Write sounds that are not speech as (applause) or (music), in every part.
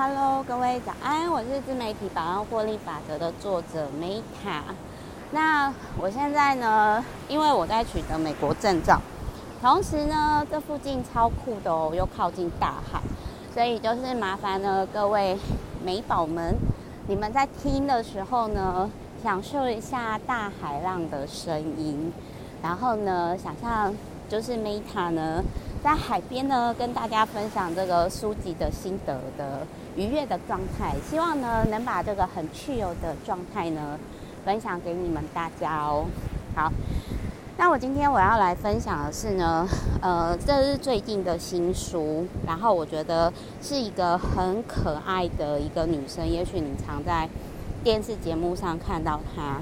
Hello，各位早安，我是自媒体百万获利法则的作者 Meta。那我现在呢，因为我在取得美国证照，同时呢，这附近超酷的哦，又靠近大海，所以就是麻烦呢各位美宝们，你们在听的时候呢，享受一下大海浪的声音，然后呢，想象就是 Meta 呢。在海边呢，跟大家分享这个书籍的心得的愉悦的状态，希望呢能把这个很自由的状态呢分享给你们大家哦。好，那我今天我要来分享的是呢，呃，这是最近的新书，然后我觉得是一个很可爱的一个女生，也许你常在电视节目上看到她。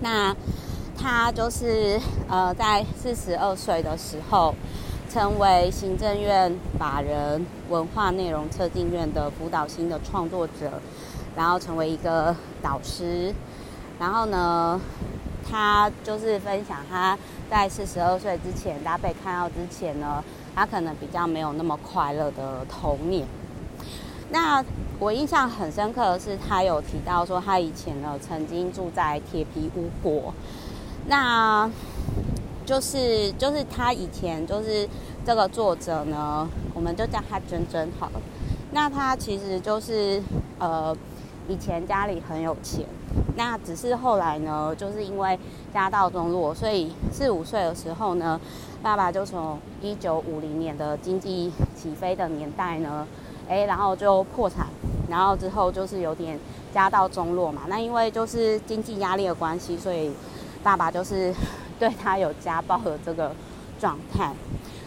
那她就是呃，在四十二岁的时候。成为行政院法人文化内容策进院的辅导型的创作者，然后成为一个导师，然后呢，他就是分享他在四十二岁之前，大家被看到之前呢，他可能比较没有那么快乐的童年。那我印象很深刻的是，他有提到说，他以前呢曾经住在铁皮屋过。那就是就是他以前就是这个作者呢，我们就叫他珍珍好了。那他其实就是呃以前家里很有钱，那只是后来呢，就是因为家道中落，所以四五岁的时候呢，爸爸就从一九五零年的经济起飞的年代呢，哎，然后就破产，然后之后就是有点家道中落嘛。那因为就是经济压力的关系，所以爸爸就是。对他有家暴的这个状态，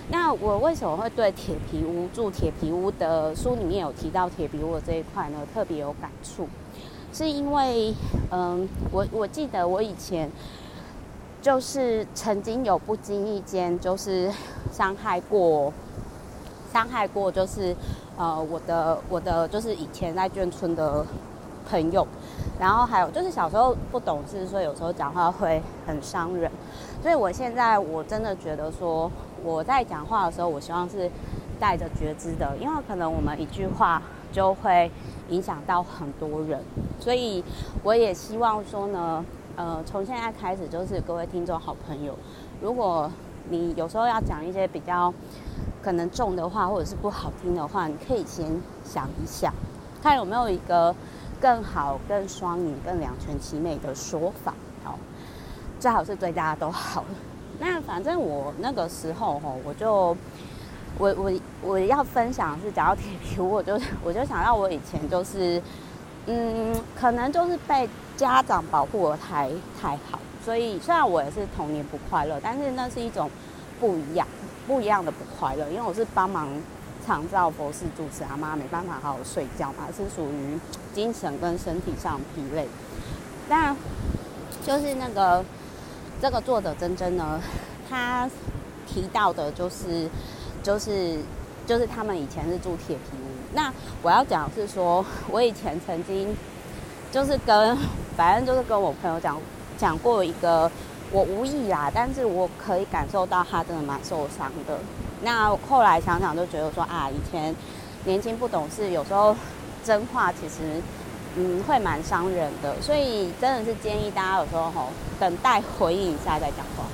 那我为什么会对铁皮屋住铁皮屋的书里面有提到铁皮屋的这一块呢？特别有感触，是因为，嗯，我我记得我以前就是曾经有不经意间就是伤害过，伤害过就是呃我的我的就是以前在眷村的朋友。然后还有就是小时候不懂事，所以有时候讲话会很伤人。所以我现在我真的觉得说，我在讲话的时候，我希望是带着觉知的，因为可能我们一句话就会影响到很多人。所以我也希望说呢，呃，从现在开始，就是各位听众好朋友，如果你有时候要讲一些比较可能重的话，或者是不好听的话，你可以先想一想，看有没有一个。更好、更双赢、更两全其美的说法，好，最好是对大家都好。(laughs) 那反正我那个时候吼，我就我我我要分享是讲到铁皮，我就 (laughs) 我就想到我以前就是，嗯，可能就是被家长保护得太太好，所以虽然我也是童年不快乐，但是那是一种不一样、不一样的不快乐，因为我是帮忙。常照佛事主持，阿妈没办法好好睡觉嘛，是属于精神跟身体上疲累。那就是那个这个作者珍珍呢，他提到的就是就是就是他们以前是住铁皮屋。那我要讲是说，我以前曾经就是跟反正就是跟我朋友讲讲过一个，我无意啦，但是我可以感受到他真的蛮受伤的。那后来想想就觉得说啊，以前年轻不懂事，有时候真话其实嗯会蛮伤人的，所以真的是建议大家有时候吼等待回应一下再讲话。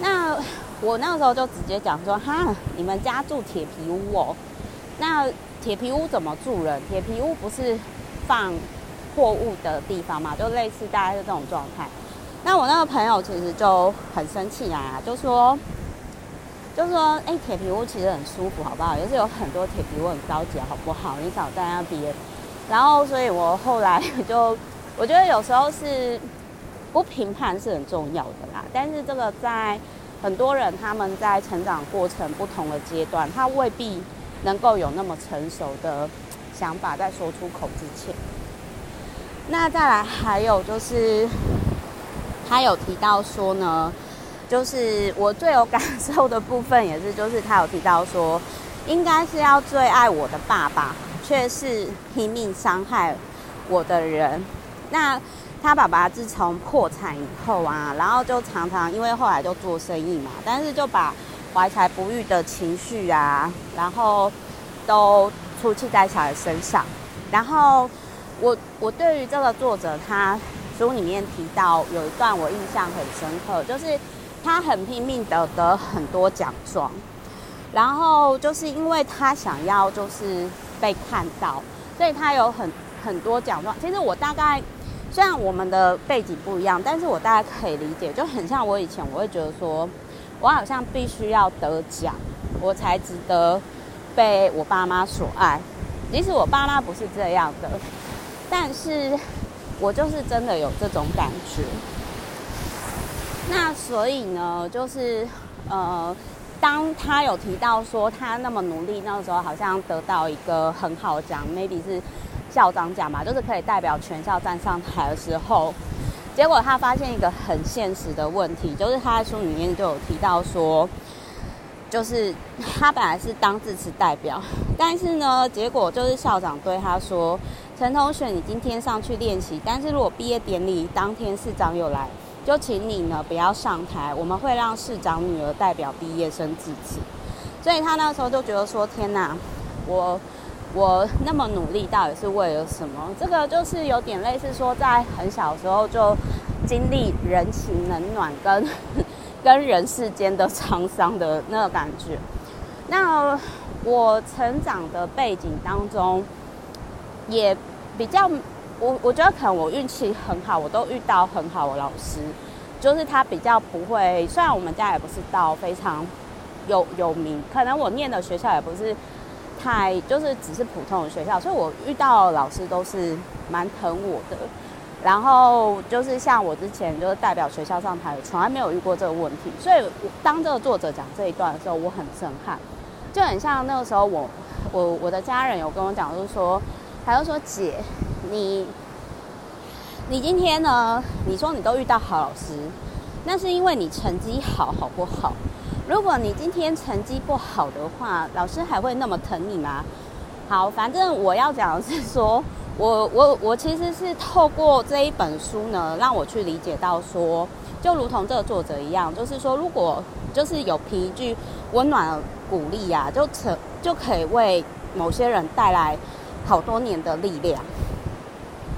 那我那个时候就直接讲说哈，你们家住铁皮屋哦，那铁皮屋怎么住人？铁皮屋不是放货物的地方嘛？就类似大概是这种状态。那我那个朋友其实就很生气啊，就说。就是说，哎、铁皮屋其实很舒服，好不好？也是有很多铁皮屋很高级，好不好？你少在那边。然后，所以我后来 (laughs) 就，我觉得有时候是不评判是很重要的啦。但是这个在很多人他们在成长过程不同的阶段，他未必能够有那么成熟的想法在说出口之前。那再来还有就是，他有提到说呢。就是我最有感受的部分，也是就是他有提到说，应该是要最爱我的爸爸，却是拼命伤害我的人。那他爸爸自从破产以后啊，然后就常常因为后来就做生意嘛，但是就把怀才不遇的情绪啊，然后都出气在小孩身上。然后我我对于这个作者，他书里面提到有一段我印象很深刻，就是他很拼命的得很多奖状，然后就是因为他想要就是被看到，所以他有很很多奖状。其实我大概虽然我们的背景不一样，但是我大概可以理解，就很像我以前我会觉得说，我好像必须要得奖，我才值得被我爸妈所爱。即使我爸妈不是这样的，但是我就是真的有这种感觉。那所以呢，就是呃，当他有提到说他那么努力，那个时候好像得到一个很好的奖，maybe 是校长奖嘛，就是可以代表全校站上台的时候，结果他发现一个很现实的问题，就是他在书里面就有提到说。就是他本来是当致辞代表，但是呢，结果就是校长对他说：“陈同学，你今天上去练习，但是如果毕业典礼当天市长有来，就请你呢不要上台，我们会让市长女儿代表毕业生致辞。”所以他那时候就觉得说：“天哪，我我那么努力，到底是为了什么？”这个就是有点类似说，在很小的时候就经历人情冷暖跟。(laughs) 跟人世间的沧桑的那个感觉。那我成长的背景当中，也比较，我我觉得可能我运气很好，我都遇到很好的老师，就是他比较不会。虽然我们家也不是到非常有有名，可能我念的学校也不是太，就是只是普通的学校，所以我遇到老师都是蛮疼我的。然后就是像我之前就是代表学校上台，从来没有遇过这个问题。所以当这个作者讲这一段的时候，我很震撼，就很像那个时候我我我的家人有跟我讲，就是说，他就说姐，你你今天呢？你说你都遇到好老师，那是因为你成绩好，好不好？如果你今天成绩不好的话，老师还会那么疼你吗？好，反正我要讲的是说。我我我其实是透过这一本书呢，让我去理解到说，就如同这个作者一样，就是说，如果就是有凭一句温暖鼓励呀，就成就可以为某些人带来好多年的力量。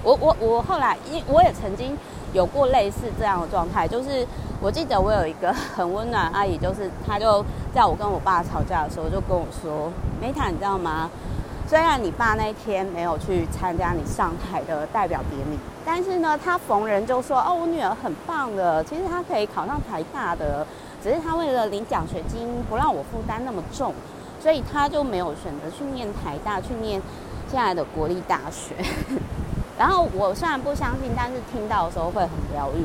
我我我后来，因我也曾经有过类似这样的状态，就是我记得我有一个很温暖阿姨，就是她就在我跟我爸吵架的时候，就跟我说：“梅塔，你知道吗？”虽然你爸那天没有去参加你上台的代表典礼，但是呢，他逢人就说：“哦，我女儿很棒的，其实她可以考上台大的，只是她为了领奖学金不让我负担那么重，所以她就没有选择去念台大，去念现在的国立大学。”然后我虽然不相信，但是听到的时候会很疗愈，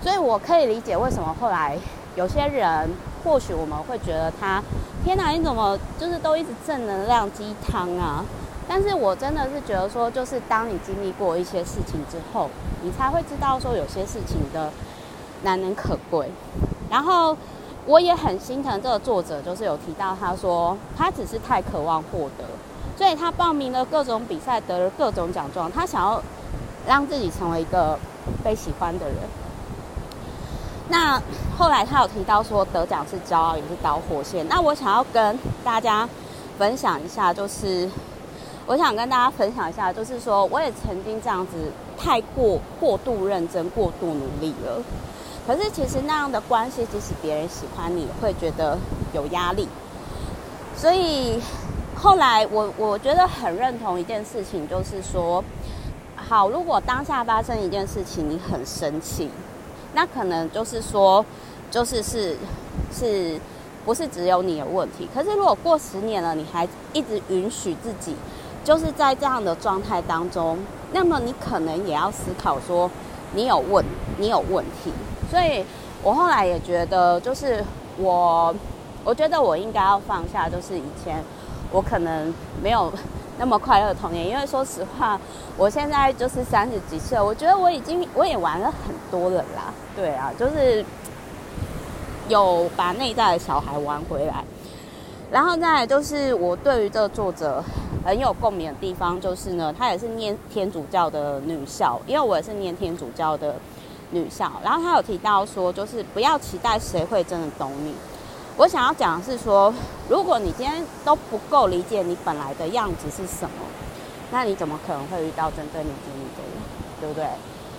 所以我可以理解为什么后来有些人，或许我们会觉得他。天哪，你怎么就是都一直正能量鸡汤啊？但是我真的是觉得说，就是当你经历过一些事情之后，你才会知道说有些事情的难能可贵。然后我也很心疼这个作者，就是有提到他说他只是太渴望获得，所以他报名了各种比赛，得了各种奖状，他想要让自己成为一个被喜欢的人。那后来他有提到说，得奖是骄傲，也是导火线。那我想要跟大家分享一下，就是我想跟大家分享一下，就是说我也曾经这样子太过过度认真、过度努力了。可是其实那样的关系，即使别人喜欢你，会觉得有压力。所以后来我我觉得很认同一件事情，就是说，好，如果当下发生一件事情，你很生气。那可能就是说，就是是是，不是只有你有问题？可是如果过十年了，你还一直允许自己，就是在这样的状态当中，那么你可能也要思考说，你有问，你有问题。所以我后来也觉得，就是我，我觉得我应该要放下，就是以前我可能没有。那么快乐的童年，因为说实话，我现在就是三十几岁，我觉得我已经我也玩了很多了啦。对啊，就是有把内在的小孩玩回来。然后再就是我对于这个作者很有共鸣的地方，就是呢，她也是念天主教的女校，因为我也是念天主教的女校。然后她有提到说，就是不要期待谁会真的懂你。我想要讲的是说，如果你今天都不够理解你本来的样子是什么，那你怎么可能会遇到真正理解你的人，对不对？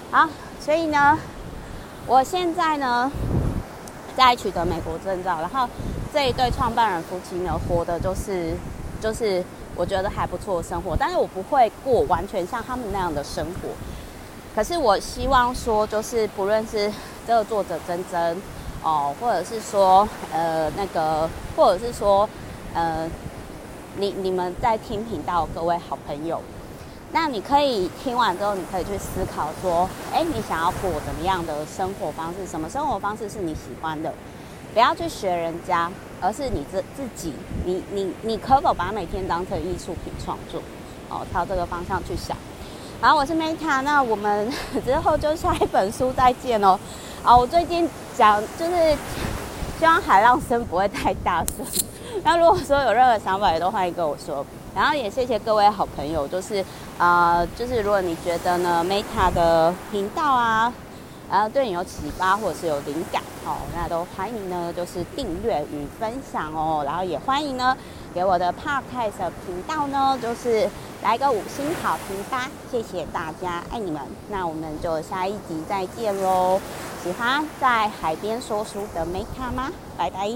好，所以呢，我现在呢在取得美国证照，然后这一对创办人夫妻呢，活的就是就是我觉得还不错的生活，但是我不会过完全像他们那样的生活。可是我希望说，就是不论是这个作者真真。哦，或者是说，呃，那个，或者是说，呃，你你们在听频道各位好朋友，那你可以听完之后，你可以去思考说，哎，你想要过怎么样的生活方式？什么生活方式是你喜欢的？不要去学人家，而是你自自己，你你你可否把每天当成艺术品创作？哦，朝这个方向去想。好，我是 Meta，那我们 (laughs) 之后就下一本书再见哦。啊，我最近讲就是希望海浪声不会太大声。那如果说有任何想法，也都欢迎跟我说。然后也谢谢各位好朋友，就是啊、呃，就是如果你觉得呢，Meta 的频道啊，然后对你有启发或者是有灵感哦，那都欢迎呢，就是订阅与分享哦。然后也欢迎呢，给我的 Podcast 频道呢，就是来个五星好评吧。谢谢大家，爱你们。那我们就下一集再见喽。喜欢在海边说书的美嘉吗？拜拜。